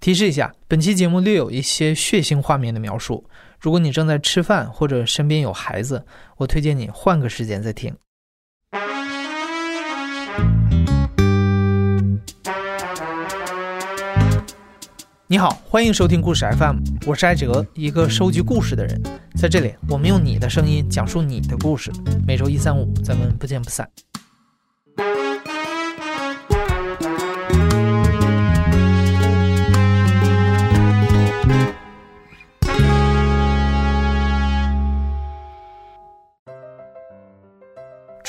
提示一下，本期节目略有一些血腥画面的描述。如果你正在吃饭或者身边有孩子，我推荐你换个时间再听。你好，欢迎收听故事 FM，我是艾哲，一个收集故事的人。在这里，我们用你的声音讲述你的故事。每周一、三、五，咱们不见不散。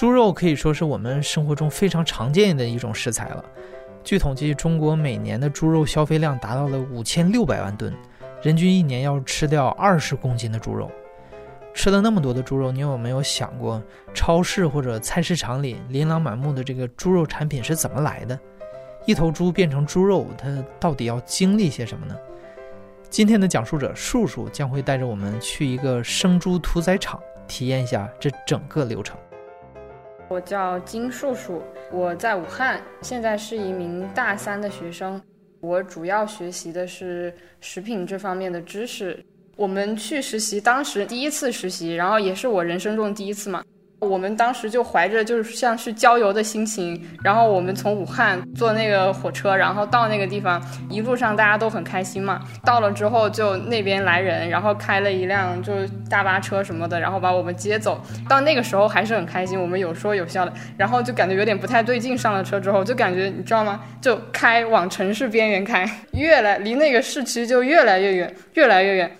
猪肉可以说是我们生活中非常常见的一种食材了。据统计，中国每年的猪肉消费量达到了五千六百万吨，人均一年要吃掉二十公斤的猪肉。吃了那么多的猪肉，你有没有想过，超市或者菜市场里琳琅满目的这个猪肉产品是怎么来的？一头猪变成猪肉，它到底要经历些什么呢？今天的讲述者树树将会带着我们去一个生猪屠宰场，体验一下这整个流程。我叫金树树，我在武汉，现在是一名大三的学生。我主要学习的是食品这方面的知识。我们去实习，当时第一次实习，然后也是我人生中第一次嘛。我们当时就怀着就是像是郊游的心情，然后我们从武汉坐那个火车，然后到那个地方，一路上大家都很开心嘛。到了之后就那边来人，然后开了一辆就是大巴车什么的，然后把我们接走。到那个时候还是很开心，我们有说有笑的，然后就感觉有点不太对劲。上了车之后就感觉你知道吗？就开往城市边缘开，越来离那个市区就越来越远，越来越远。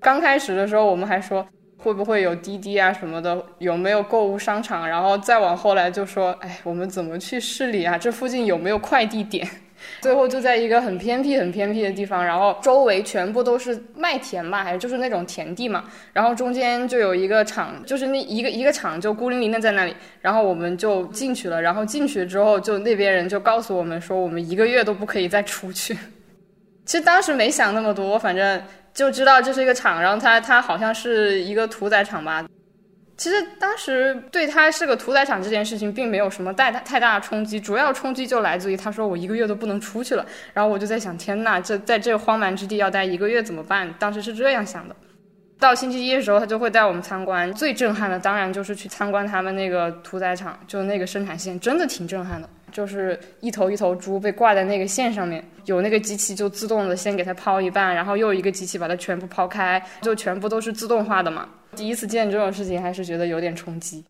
刚开始的时候我们还说。会不会有滴滴啊什么的？有没有购物商场？然后再往后来就说，哎，我们怎么去市里啊？这附近有没有快递点？最后就在一个很偏僻、很偏僻的地方，然后周围全部都是麦田吧，还是就是那种田地嘛。然后中间就有一个厂，就是那一个一个厂就孤零零的在那里。然后我们就进去了。然后进去之后，就那边人就告诉我们说，我们一个月都不可以再出去。其实当时没想那么多，反正。就知道这是一个厂，然后它它好像是一个屠宰场吧。其实当时对它是个屠宰场这件事情，并没有什么太大太大的冲击，主要冲击就来自于他说我一个月都不能出去了。然后我就在想，天呐，这在这荒蛮之地要待一个月怎么办？当时是这样想的。到星期一的时候，他就会带我们参观。最震撼的当然就是去参观他们那个屠宰场，就那个生产线，真的挺震撼的。就是一头一头猪被挂在那个线上面，有那个机器就自动的先给它抛一半，然后又一个机器把它全部抛开，就全部都是自动化的嘛。第一次见这种事情，还是觉得有点冲击。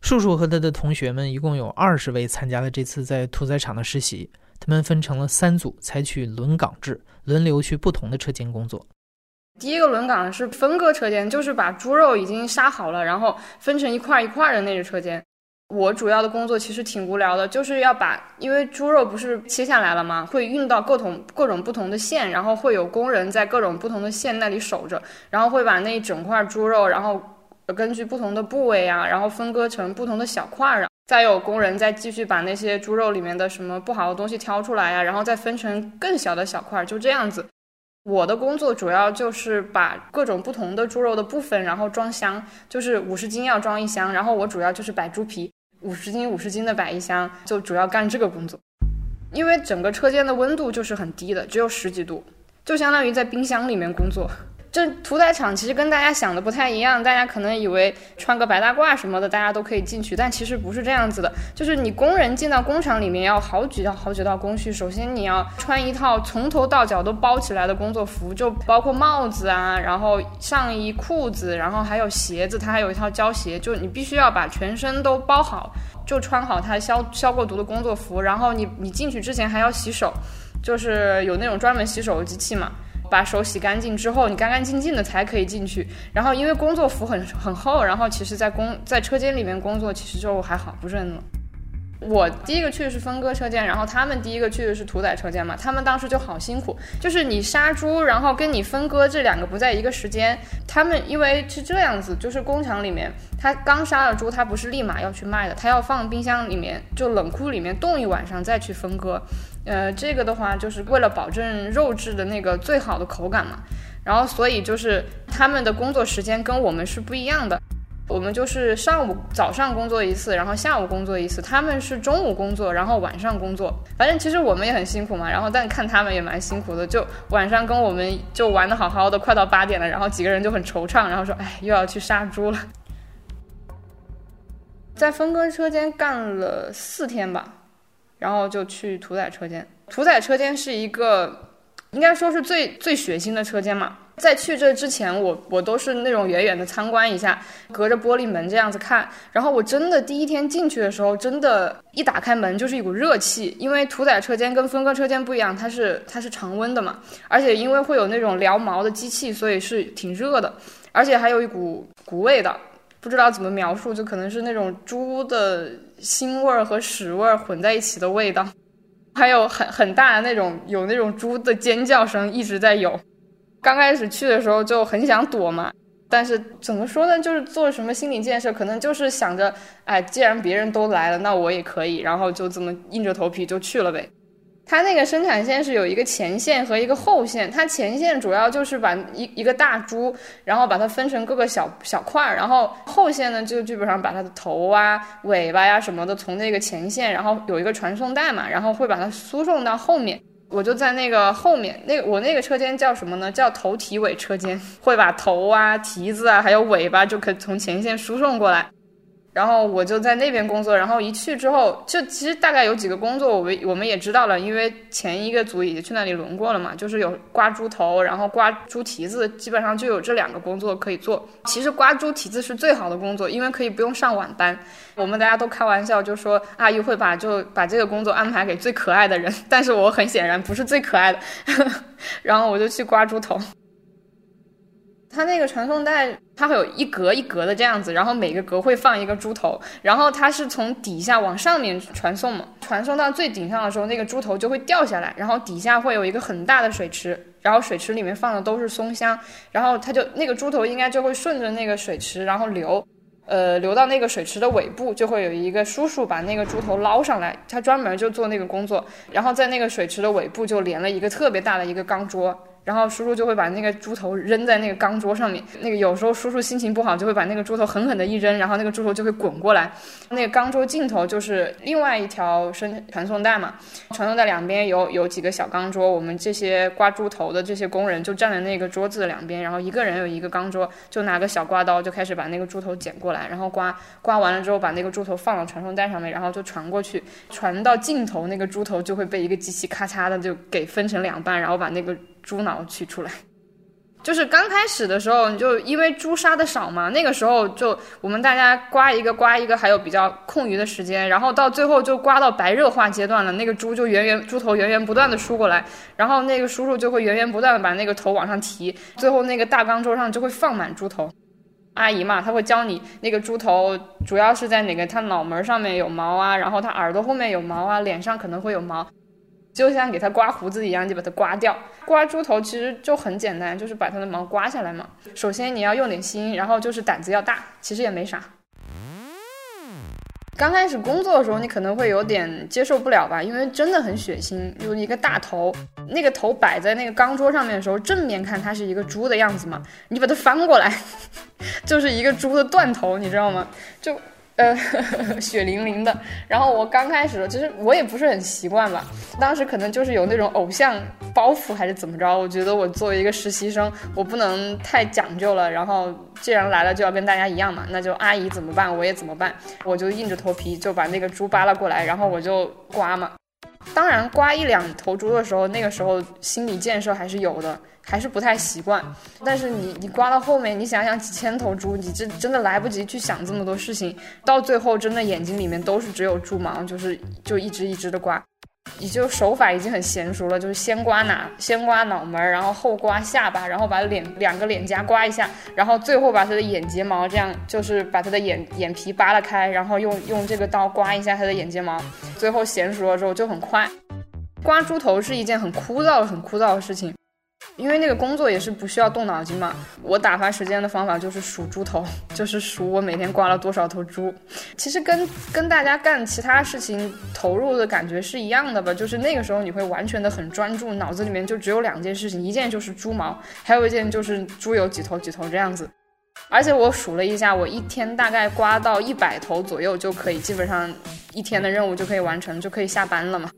叔叔和他的同学们一共有二十位参加了这次在屠宰场的实习，他们分成了三组，采取轮岗制，轮流去不同的车间工作。第一个轮岗是分割车间，就是把猪肉已经杀好了，然后分成一块一块的那个车间。我主要的工作其实挺无聊的，就是要把，因为猪肉不是切下来了吗？会运到各种各种不同的线，然后会有工人在各种不同的线那里守着，然后会把那一整块猪肉，然后根据不同的部位啊，然后分割成不同的小块儿，再有工人再继续把那些猪肉里面的什么不好的东西挑出来呀，然后再分成更小的小块儿，就这样子。我的工作主要就是把各种不同的猪肉的部分，然后装箱，就是五十斤要装一箱，然后我主要就是摆猪皮。五十斤五十斤的摆一箱，就主要干这个工作。因为整个车间的温度就是很低的，只有十几度，就相当于在冰箱里面工作。这屠宰场其实跟大家想的不太一样，大家可能以为穿个白大褂什么的，大家都可以进去，但其实不是这样子的。就是你工人进到工厂里面要好几道好几道工序。首先你要穿一套从头到脚都包起来的工作服，就包括帽子啊，然后上衣、裤子，然后还有鞋子，它还有一套胶鞋，就你必须要把全身都包好，就穿好它消消过毒的工作服。然后你你进去之前还要洗手，就是有那种专门洗手的机器嘛。把手洗干净之后，你干干净净的才可以进去。然后因为工作服很很厚，然后其实，在工在车间里面工作，其实就还好，不是很冷。我第一个去的是分割车间，然后他们第一个去的是屠宰车间嘛。他们当时就好辛苦，就是你杀猪，然后跟你分割这两个不在一个时间。他们因为是这样子，就是工厂里面，他刚杀了猪，他不是立马要去卖的，他要放冰箱里面，就冷库里面冻一晚上再去分割。呃，这个的话就是为了保证肉质的那个最好的口感嘛。然后所以就是他们的工作时间跟我们是不一样的。我们就是上午早上工作一次，然后下午工作一次。他们是中午工作，然后晚上工作。反正其实我们也很辛苦嘛，然后但看他们也蛮辛苦的。就晚上跟我们就玩的好好的，快到八点了，然后几个人就很惆怅，然后说：“哎，又要去杀猪了。”在分割车间干了四天吧，然后就去屠宰车间。屠宰车间是一个，应该说是最最血腥的车间嘛。在去这之前，我我都是那种远远的参观一下，隔着玻璃门这样子看。然后我真的第一天进去的时候，真的，一打开门就是一股热气。因为屠宰车间跟分割车间不一样，它是它是常温的嘛，而且因为会有那种燎毛的机器，所以是挺热的，而且还有一股股味道，不知道怎么描述，就可能是那种猪的腥味儿和屎味儿混在一起的味道，还有很很大的那种有那种猪的尖叫声一直在有。刚开始去的时候就很想躲嘛，但是怎么说呢，就是做什么心理建设，可能就是想着，哎，既然别人都来了，那我也可以，然后就这么硬着头皮就去了呗。它那个生产线是有一个前线和一个后线，它前线主要就是把一一个大猪，然后把它分成各个小小块儿，然后后线呢就基本上把它的头啊、尾巴呀什么的从那个前线，然后有一个传送带嘛，然后会把它输送到后面。我就在那个后面，那个我那个车间叫什么呢？叫头蹄尾车间，会把头啊、蹄子啊，还有尾巴就可以从前线输送过来。然后我就在那边工作，然后一去之后，就其实大概有几个工作，我们我们也知道了，因为前一个组已经去那里轮过了嘛，就是有刮猪头，然后刮猪蹄子，基本上就有这两个工作可以做。其实刮猪蹄子是最好的工作，因为可以不用上晚班。我们大家都开玩笑，就说阿姨会把就把这个工作安排给最可爱的人，但是我很显然不是最可爱的，然后我就去刮猪头。它那个传送带，它会有一格一格的这样子，然后每个格会放一个猪头，然后它是从底下往上面传送嘛，传送到最顶上的时候，那个猪头就会掉下来，然后底下会有一个很大的水池，然后水池里面放的都是松香，然后它就那个猪头应该就会顺着那个水池然后流，呃，流到那个水池的尾部，就会有一个叔叔把那个猪头捞上来，他专门就做那个工作，然后在那个水池的尾部就连了一个特别大的一个钢桌。然后叔叔就会把那个猪头扔在那个钢桌上面。那个有时候叔叔心情不好，就会把那个猪头狠狠的一扔，然后那个猪头就会滚过来。那个钢桌尽头就是另外一条生传送带嘛，传送带两边有有几个小钢桌，我们这些刮猪头的这些工人就站在那个桌子的两边，然后一个人有一个钢桌，就拿个小刮刀就开始把那个猪头捡过来，然后刮刮完了之后把那个猪头放到传送带上面，然后就传过去，传到尽头那个猪头就会被一个机器咔嚓的就给分成两半，然后把那个。猪脑取出来，就是刚开始的时候，你就因为猪杀的少嘛，那个时候就我们大家刮一个刮一个，还有比较空余的时间，然后到最后就刮到白热化阶段了，那个猪就源源猪头源源不断的输过来，然后那个叔叔就会源源不断的把那个头往上提，最后那个大钢桌上就会放满猪头。阿姨嘛，她会教你那个猪头主要是在哪个，它脑门上面有毛啊，然后它耳朵后面有毛啊，脸上可能会有毛。就像给它刮胡子一样，就把它刮掉。刮猪头其实就很简单，就是把它的毛刮下来嘛。首先你要用点心，然后就是胆子要大，其实也没啥。刚开始工作的时候，你可能会有点接受不了吧，因为真的很血腥，就一个大头，那个头摆在那个钢桌上面的时候，正面看它是一个猪的样子嘛，你把它翻过来，就是一个猪的断头，你知道吗？就。呃，血淋淋的。然后我刚开始，其实我也不是很习惯吧。当时可能就是有那种偶像包袱，还是怎么着？我觉得我作为一个实习生，我不能太讲究了。然后既然来了，就要跟大家一样嘛，那就阿姨怎么办，我也怎么办。我就硬着头皮就把那个猪扒拉过来，然后我就刮嘛。当然，刮一两头猪的时候，那个时候心理建设还是有的。还是不太习惯，但是你你刮到后面，你想想几千头猪，你这真的来不及去想这么多事情，到最后真的眼睛里面都是只有猪毛，就是就一只一只的刮，你就手法已经很娴熟了，就是先刮哪，先刮脑门，然后后刮下巴，然后把脸两个脸颊刮一下，然后最后把他的眼睫毛这样，就是把他的眼眼皮扒拉开，然后用用这个刀刮一下他的眼睫毛，最后娴熟了之后就很快。刮猪头是一件很枯燥很枯燥的事情。因为那个工作也是不需要动脑筋嘛，我打发时间的方法就是数猪头，就是数我每天刮了多少头猪。其实跟跟大家干其他事情投入的感觉是一样的吧，就是那个时候你会完全的很专注，脑子里面就只有两件事情，一件就是猪毛，还有一件就是猪有几头几头这样子。而且我数了一下，我一天大概刮到一百头左右就可以，基本上一天的任务就可以完成，就可以下班了嘛。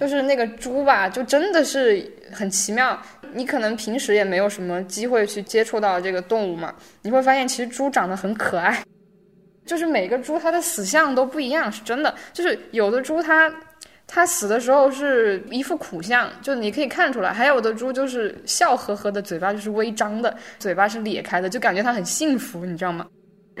就是那个猪吧，就真的是很奇妙。你可能平时也没有什么机会去接触到这个动物嘛，你会发现其实猪长得很可爱。就是每个猪它的死相都不一样，是真的。就是有的猪它它死的时候是一副苦相，就你可以看出来；还有的猪就是笑呵呵的，嘴巴就是微张的，嘴巴是咧开的，就感觉它很幸福，你知道吗？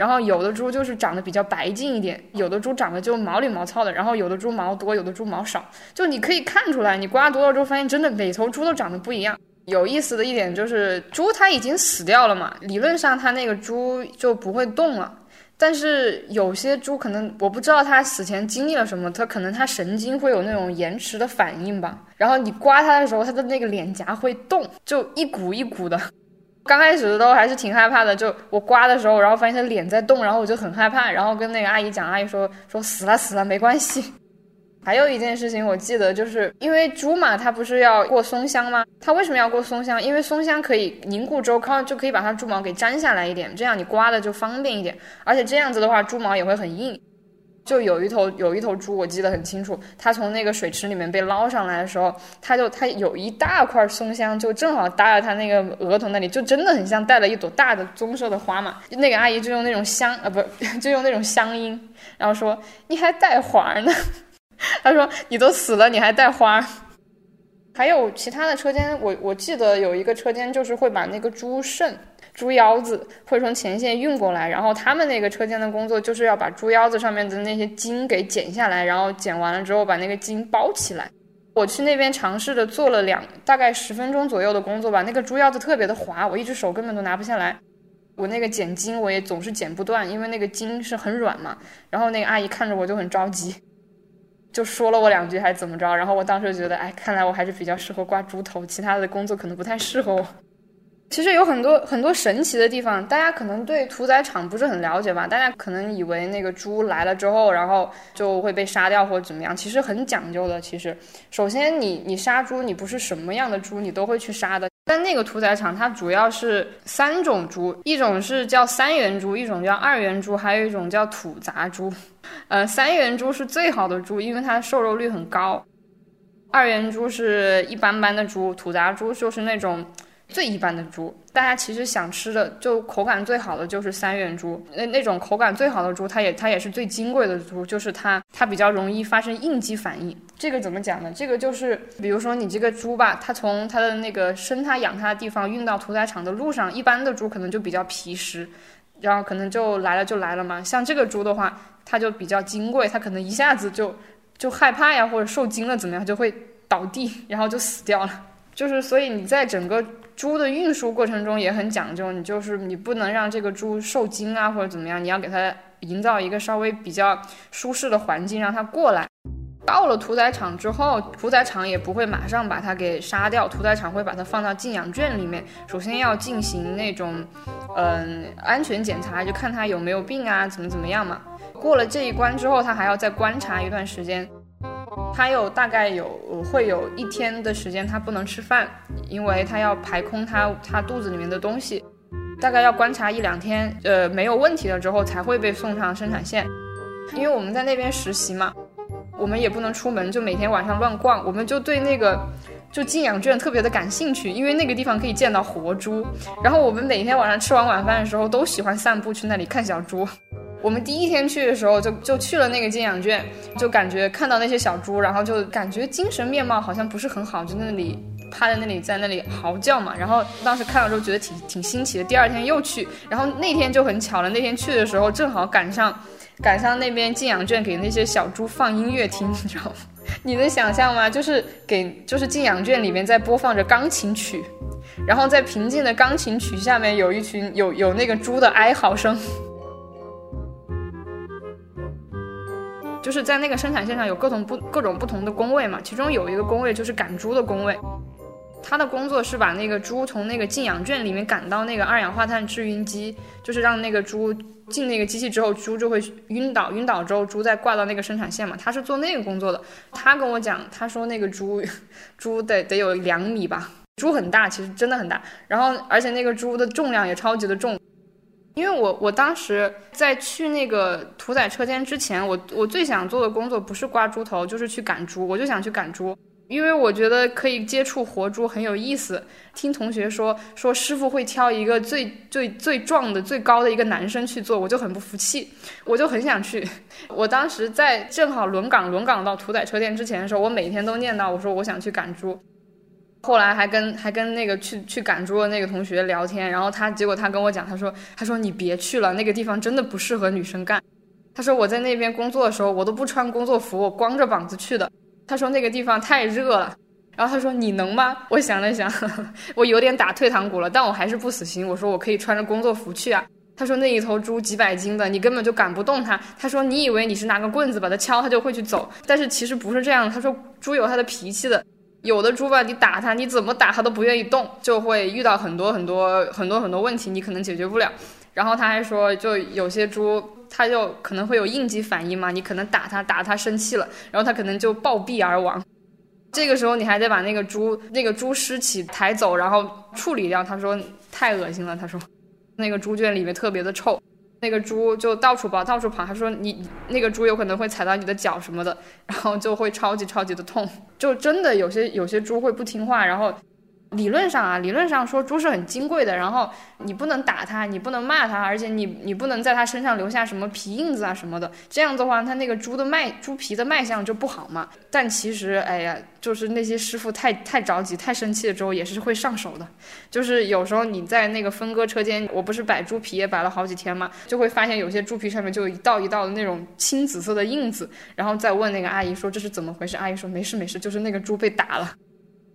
然后有的猪就是长得比较白净一点，有的猪长得就毛里毛糙的，然后有的猪毛多，有的猪毛少，就你可以看出来。你刮多了之后，发现真的每头猪都长得不一样。有意思的一点就是，猪它已经死掉了嘛，理论上它那个猪就不会动了。但是有些猪可能我不知道它死前经历了什么，它可能它神经会有那种延迟的反应吧。然后你刮它的时候，它的那个脸颊会动，就一股一股的。刚开始的时候还是挺害怕的，就我刮的时候，然后发现它脸在动，然后我就很害怕，然后跟那个阿姨讲，阿姨说说死了死了没关系。还有一件事情，我记得就是因为猪嘛，它不是要过松香吗？它为什么要过松香？因为松香可以凝固周康，就可以把它猪毛给粘下来一点，这样你刮的就方便一点。而且这样子的话，猪毛也会很硬。就有一头有一头猪，我记得很清楚，它从那个水池里面被捞上来的时候，它就它有一大块松香，就正好搭在它那个额头那里，就真的很像带了一朵大的棕色的花嘛。那个阿姨就用那种香啊，不就用那种香音，然后说你还带花呢。她说：“你都死了，你还带花？还有其他的车间，我我记得有一个车间，就是会把那个猪肾、猪腰子会从前线运过来，然后他们那个车间的工作就是要把猪腰子上面的那些筋给剪下来，然后剪完了之后把那个筋包起来。我去那边尝试着做了两大概十分钟左右的工作吧，那个猪腰子特别的滑，我一只手根本都拿不下来。我那个剪筋我也总是剪不断，因为那个筋是很软嘛。然后那个阿姨看着我就很着急。”就说了我两句还是怎么着，然后我当时觉得，哎，看来我还是比较适合挂猪头，其他的工作可能不太适合我。其实有很多很多神奇的地方，大家可能对屠宰场不是很了解吧？大家可能以为那个猪来了之后，然后就会被杀掉或者怎么样，其实很讲究的。其实，首先你你杀猪，你不是什么样的猪你都会去杀的。但那个屠宰场它主要是三种猪，一种是叫三元猪，一种叫二元猪，还有一种叫土杂猪。呃，三元猪是最好的猪，因为它的瘦肉率很高。二元猪是一般般的猪，土杂猪就是那种。最一般的猪，大家其实想吃的就口感最好的就是三元猪，那那种口感最好的猪，它也它也是最金贵的猪，就是它它比较容易发生应激反应。这个怎么讲呢？这个就是比如说你这个猪吧，它从它的那个生它养它的地方运到屠宰场的路上，一般的猪可能就比较皮实，然后可能就来了就来了嘛。像这个猪的话，它就比较金贵，它可能一下子就就害怕呀，或者受惊了怎么样，就会倒地，然后就死掉了。就是所以你在整个猪的运输过程中也很讲究，你就是你不能让这个猪受惊啊，或者怎么样，你要给它营造一个稍微比较舒适的环境，让它过来。到了屠宰场之后，屠宰场也不会马上把它给杀掉，屠宰场会把它放到静养圈里面，首先要进行那种，嗯，安全检查，就看它有没有病啊，怎么怎么样嘛。过了这一关之后，它还要再观察一段时间。它有大概有会有一天的时间，它不能吃饭，因为它要排空它它肚子里面的东西，大概要观察一两天，呃，没有问题了之后才会被送上生产线。因为我们在那边实习嘛，我们也不能出门，就每天晚上乱逛，我们就对那个就静养圈特别的感兴趣，因为那个地方可以见到活猪，然后我们每天晚上吃完晚饭的时候都喜欢散步去那里看小猪。我们第一天去的时候，就就去了那个静养圈，就感觉看到那些小猪，然后就感觉精神面貌好像不是很好，就那里趴在那里，在那里嚎叫嘛。然后当时看了之后觉得挺挺新奇的。第二天又去，然后那天就很巧了，那天去的时候正好赶上赶上那边静养圈给那些小猪放音乐听，你知道吗？你能想象吗？就是给就是静养圈里面在播放着钢琴曲，然后在平静的钢琴曲下面有一群有有那个猪的哀嚎声。就是在那个生产线上有各种不各种不同的工位嘛，其中有一个工位就是赶猪的工位，他的工作是把那个猪从那个静养圈里面赶到那个二氧化碳制晕机，就是让那个猪进那个机器之后，猪就会晕倒，晕倒之后猪再挂到那个生产线嘛，他是做那个工作的。他跟我讲，他说那个猪，猪得得有两米吧。猪很大，其实真的很大。然后而且那个猪的重量也超级的重。因为我我当时在去那个屠宰车间之前，我我最想做的工作不是刮猪头，就是去赶猪，我就想去赶猪。因为我觉得可以接触活猪很有意思。听同学说说师傅会挑一个最最最壮的、最高的一个男生去做，我就很不服气，我就很想去。我当时在正好轮岗轮岗到屠宰车间之前的时候，我每天都念叨我说我想去赶猪。后来还跟还跟那个去去赶猪的那个同学聊天，然后他结果他跟我讲，他说他说你别去了，那个地方真的不适合女生干。他说我在那边工作的时候，我都不穿工作服，我光着膀子去的。他说那个地方太热了，然后他说你能吗？我想了想，我有点打退堂鼓了，但我还是不死心。我说我可以穿着工作服去啊。他说那一头猪几百斤的，你根本就赶不动它。他说你以为你是拿个棍子把它敲，它就会去走，但是其实不是这样。他说猪有它的脾气的，有的猪吧，你打它，你怎么打它都不愿意动，就会遇到很多很多很多很多问题，你可能解决不了。然后他还说，就有些猪。它就可能会有应激反应嘛，你可能打它，打它生气了，然后它可能就暴毙而亡。这个时候你还得把那个猪那个猪尸体抬走，然后处理掉。他说太恶心了，他说那个猪圈里面特别的臭，那个猪就到处跑，到处跑。他说你那个猪有可能会踩到你的脚什么的，然后就会超级超级的痛。就真的有些有些猪会不听话，然后。理论上啊，理论上说猪是很金贵的，然后你不能打它，你不能骂它，而且你你不能在它身上留下什么皮印子啊什么的，这样的话它那个猪的卖猪皮的卖相就不好嘛。但其实，哎呀，就是那些师傅太太着急、太生气了之后，也是会上手的。就是有时候你在那个分割车间，我不是摆猪皮也摆了好几天嘛，就会发现有些猪皮上面就一道一道的那种青紫色的印子，然后再问那个阿姨说这是怎么回事，阿姨说没事没事，就是那个猪被打了。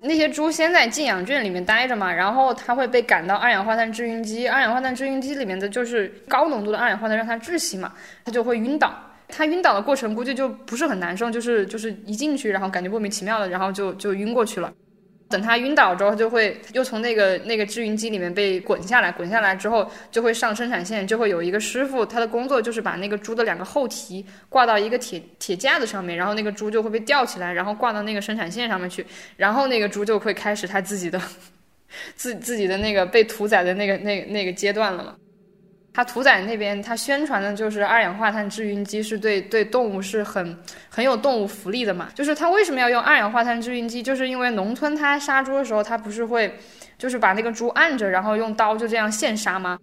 那些猪先在静养圈里面待着嘛，然后它会被赶到二氧化碳制晕机，二氧化碳制晕机里面的就是高浓度的二氧化碳让它窒息嘛，它就会晕倒。它晕倒的过程估计就不是很难受，就是就是一进去然后感觉莫名其妙的，然后就就晕过去了。等他晕倒之后，就会又从那个那个制云机里面被滚下来，滚下来之后就会上生产线，就会有一个师傅，他的工作就是把那个猪的两个后蹄挂到一个铁铁架子上面，然后那个猪就会被吊起来，然后挂到那个生产线上面去，然后那个猪就会开始他自己的 自自己的那个被屠宰的那个那那个阶段了嘛。他屠宰那边，他宣传的就是二氧化碳制晕机是对对动物是很很有动物福利的嘛。就是他为什么要用二氧化碳制晕机？就是因为农村他杀猪的时候，他不是会就是把那个猪按着，然后用刀就这样现杀吗？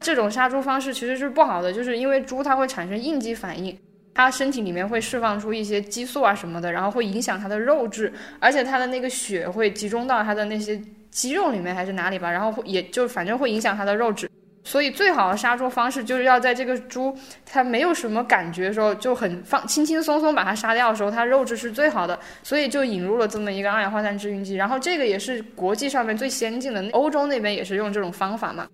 这种杀猪方式其实是不好的，就是因为猪它会产生应激反应，它身体里面会释放出一些激素啊什么的，然后会影响它的肉质，而且它的那个血会集中到它的那些肌肉里面还是哪里吧，然后会也就反正会影响它的肉质。所以最好的杀猪方式就是要在这个猪它没有什么感觉的时候，就很放轻轻松松把它杀掉的时候，它肉质是最好的。所以就引入了这么一个二氧化碳制晕机，然后这个也是国际上面最先进的，欧洲那边也是用这种方法嘛。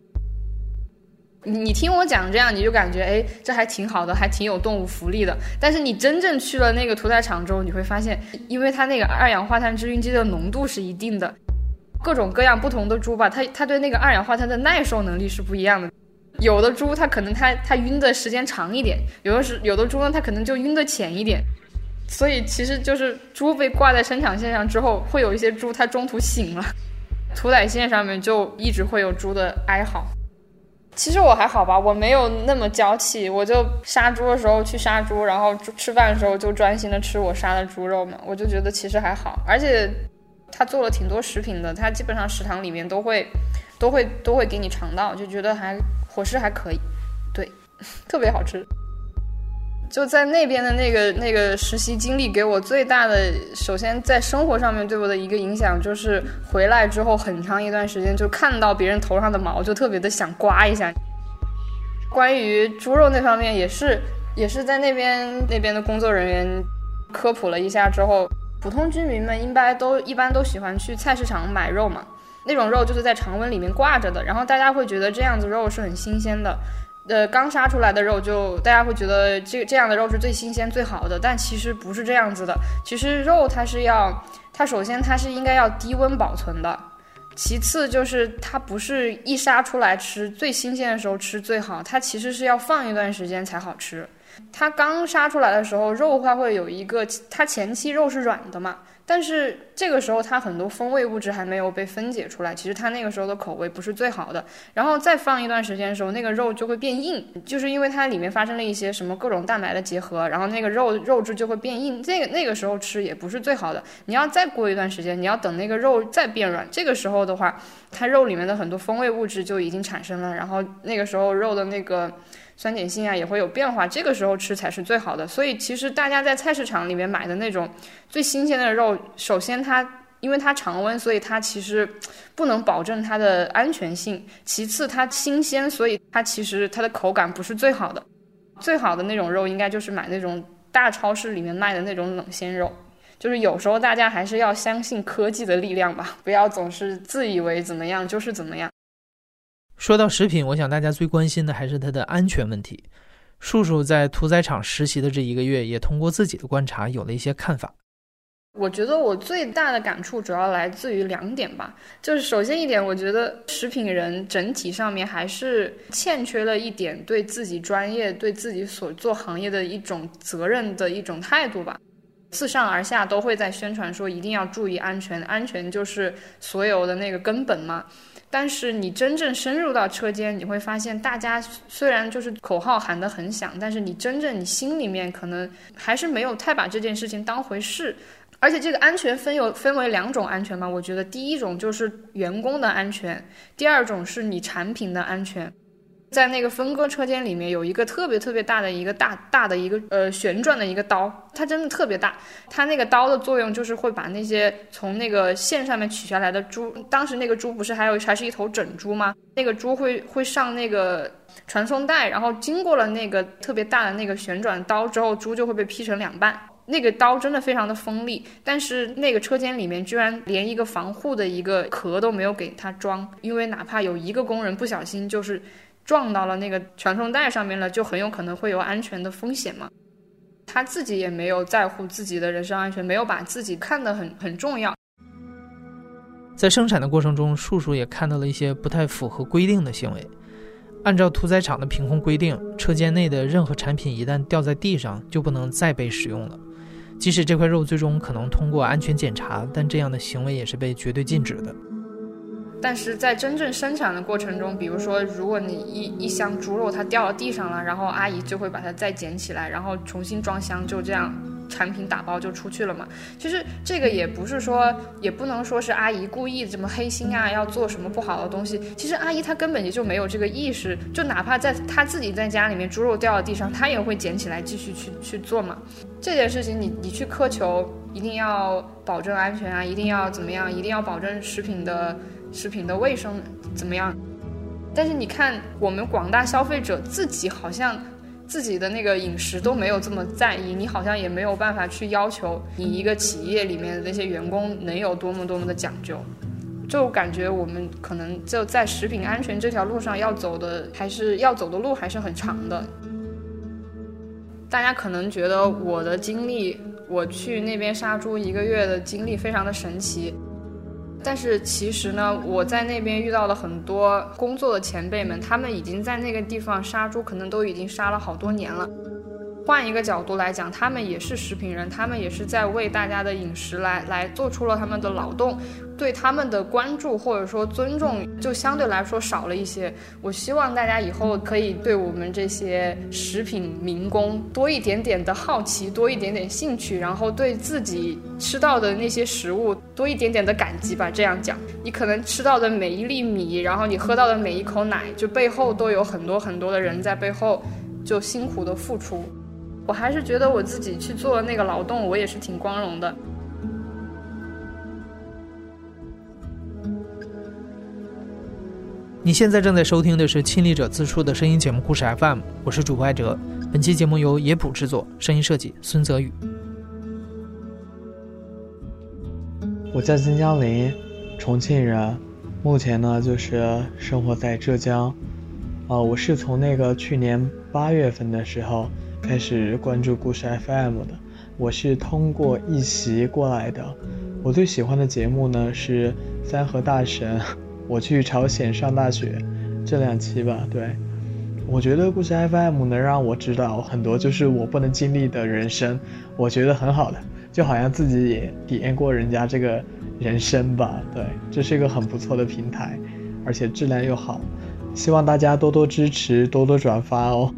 你听我讲这样，你就感觉哎，这还挺好的，还挺有动物福利的。但是你真正去了那个屠宰场之后，你会发现，因为它那个二氧化碳制晕机的浓度是一定的。各种各样不同的猪吧，它它对那个二氧化碳的耐受能力是不一样的。有的猪它可能它它晕的时间长一点，有的是有的猪呢它可能就晕的浅一点。所以其实就是猪被挂在生产线上之后，会有一些猪它中途醒了，屠宰线上面就一直会有猪的哀嚎。其实我还好吧，我没有那么娇气，我就杀猪的时候去杀猪，然后吃饭的时候就专心的吃我杀的猪肉嘛，我就觉得其实还好，而且。他做了挺多食品的，他基本上食堂里面都会，都会都会给你尝到，就觉得还伙食还可以，对，特别好吃。就在那边的那个那个实习经历，给我最大的，首先在生活上面对我的一个影响，就是回来之后很长一段时间，就看到别人头上的毛，就特别的想刮一下。关于猪肉那方面，也是也是在那边那边的工作人员科普了一下之后。普通居民们应该都一般都喜欢去菜市场买肉嘛，那种肉就是在常温里面挂着的，然后大家会觉得这样子肉是很新鲜的，呃，刚杀出来的肉就大家会觉得这这样的肉是最新鲜最好的，但其实不是这样子的，其实肉它是要，它首先它是应该要低温保存的，其次就是它不是一杀出来吃最新鲜的时候吃最好，它其实是要放一段时间才好吃。它刚杀出来的时候，肉它会有一个，它前期肉是软的嘛。但是这个时候，它很多风味物质还没有被分解出来，其实它那个时候的口味不是最好的。然后再放一段时间的时候，那个肉就会变硬，就是因为它里面发生了一些什么各种蛋白的结合，然后那个肉肉质就会变硬。这个那个时候吃也不是最好的。你要再过一段时间，你要等那个肉再变软，这个时候的话，它肉里面的很多风味物质就已经产生了，然后那个时候肉的那个。酸碱性啊也会有变化，这个时候吃才是最好的。所以其实大家在菜市场里面买的那种最新鲜的肉，首先它因为它常温，所以它其实不能保证它的安全性；其次它新鲜，所以它其实它的口感不是最好的。最好的那种肉应该就是买那种大超市里面卖的那种冷鲜肉。就是有时候大家还是要相信科技的力量吧，不要总是自以为怎么样就是怎么样。说到食品，我想大家最关心的还是它的安全问题。叔叔在屠宰场实习的这一个月，也通过自己的观察有了一些看法。我觉得我最大的感触主要来自于两点吧，就是首先一点，我觉得食品人整体上面还是欠缺了一点对自己专业、对自己所做行业的一种责任的一种态度吧。自上而下都会在宣传说一定要注意安全，安全就是所有的那个根本嘛。但是你真正深入到车间，你会发现，大家虽然就是口号喊得很响，但是你真正你心里面可能还是没有太把这件事情当回事。而且这个安全分有分为两种安全嘛，我觉得第一种就是员工的安全，第二种是你产品的安全。在那个分割车间里面，有一个特别特别大的一个大大的一个呃旋转的一个刀，它真的特别大。它那个刀的作用就是会把那些从那个线上面取下来的猪，当时那个猪不是还有还是一头整猪吗？那个猪会会上那个传送带，然后经过了那个特别大的那个旋转刀之后，猪就会被劈成两半。那个刀真的非常的锋利，但是那个车间里面居然连一个防护的一个壳都没有给它装，因为哪怕有一个工人不小心就是。撞到了那个传送带上面了，就很有可能会有安全的风险嘛。他自己也没有在乎自己的人身安全，没有把自己看得很很重要。在生产的过程中，叔叔也看到了一些不太符合规定的行为。按照屠宰场的凭空规定，车间内的任何产品一旦掉在地上，就不能再被使用了。即使这块肉最终可能通过安全检查，但这样的行为也是被绝对禁止的。但是在真正生产的过程中，比如说，如果你一一箱猪肉它掉到地上了，然后阿姨就会把它再捡起来，然后重新装箱，就这样。产品打包就出去了嘛。其实这个也不是说，也不能说是阿姨故意这么黑心啊，要做什么不好的东西。其实阿姨她根本也就没有这个意识，就哪怕在她自己在家里面，猪肉掉到地上，她也会捡起来继续去去做嘛。这件事情你你去苛求，一定要保证安全啊，一定要怎么样，一定要保证食品的。食品的卫生怎么样？但是你看，我们广大消费者自己好像自己的那个饮食都没有这么在意，你好像也没有办法去要求你一个企业里面的那些员工能有多么多么的讲究，就感觉我们可能就在食品安全这条路上要走的还是要走的路还是很长的。大家可能觉得我的经历，我去那边杀猪一个月的经历非常的神奇。但是其实呢，我在那边遇到了很多工作的前辈们，他们已经在那个地方杀猪，可能都已经杀了好多年了。换一个角度来讲，他们也是食品人，他们也是在为大家的饮食来来做出了他们的劳动，对他们的关注或者说尊重就相对来说少了一些。我希望大家以后可以对我们这些食品民工多一点点的好奇，多一点点兴趣，然后对自己吃到的那些食物多一点点的感激吧。这样讲，你可能吃到的每一粒米，然后你喝到的每一口奶，就背后都有很多很多的人在背后就辛苦的付出。我还是觉得我自己去做那个劳动，我也是挺光荣的。你现在正在收听的是《亲历者自述》的声音节目故事 FM，我是主播艾哲。本期节目由野捕制作，声音设计孙泽宇。我叫金江林，重庆人，目前呢就是生活在浙江。啊，我是从那个去年八月份的时候。开始关注故事 FM 的，我是通过一席过来的。我最喜欢的节目呢是《三和大神》，我去朝鲜上大学这两期吧。对，我觉得故事 FM 能让我知道很多就是我不能经历的人生，我觉得很好的，就好像自己也体验过人家这个人生吧。对，这是一个很不错的平台，而且质量又好，希望大家多多支持，多多转发哦。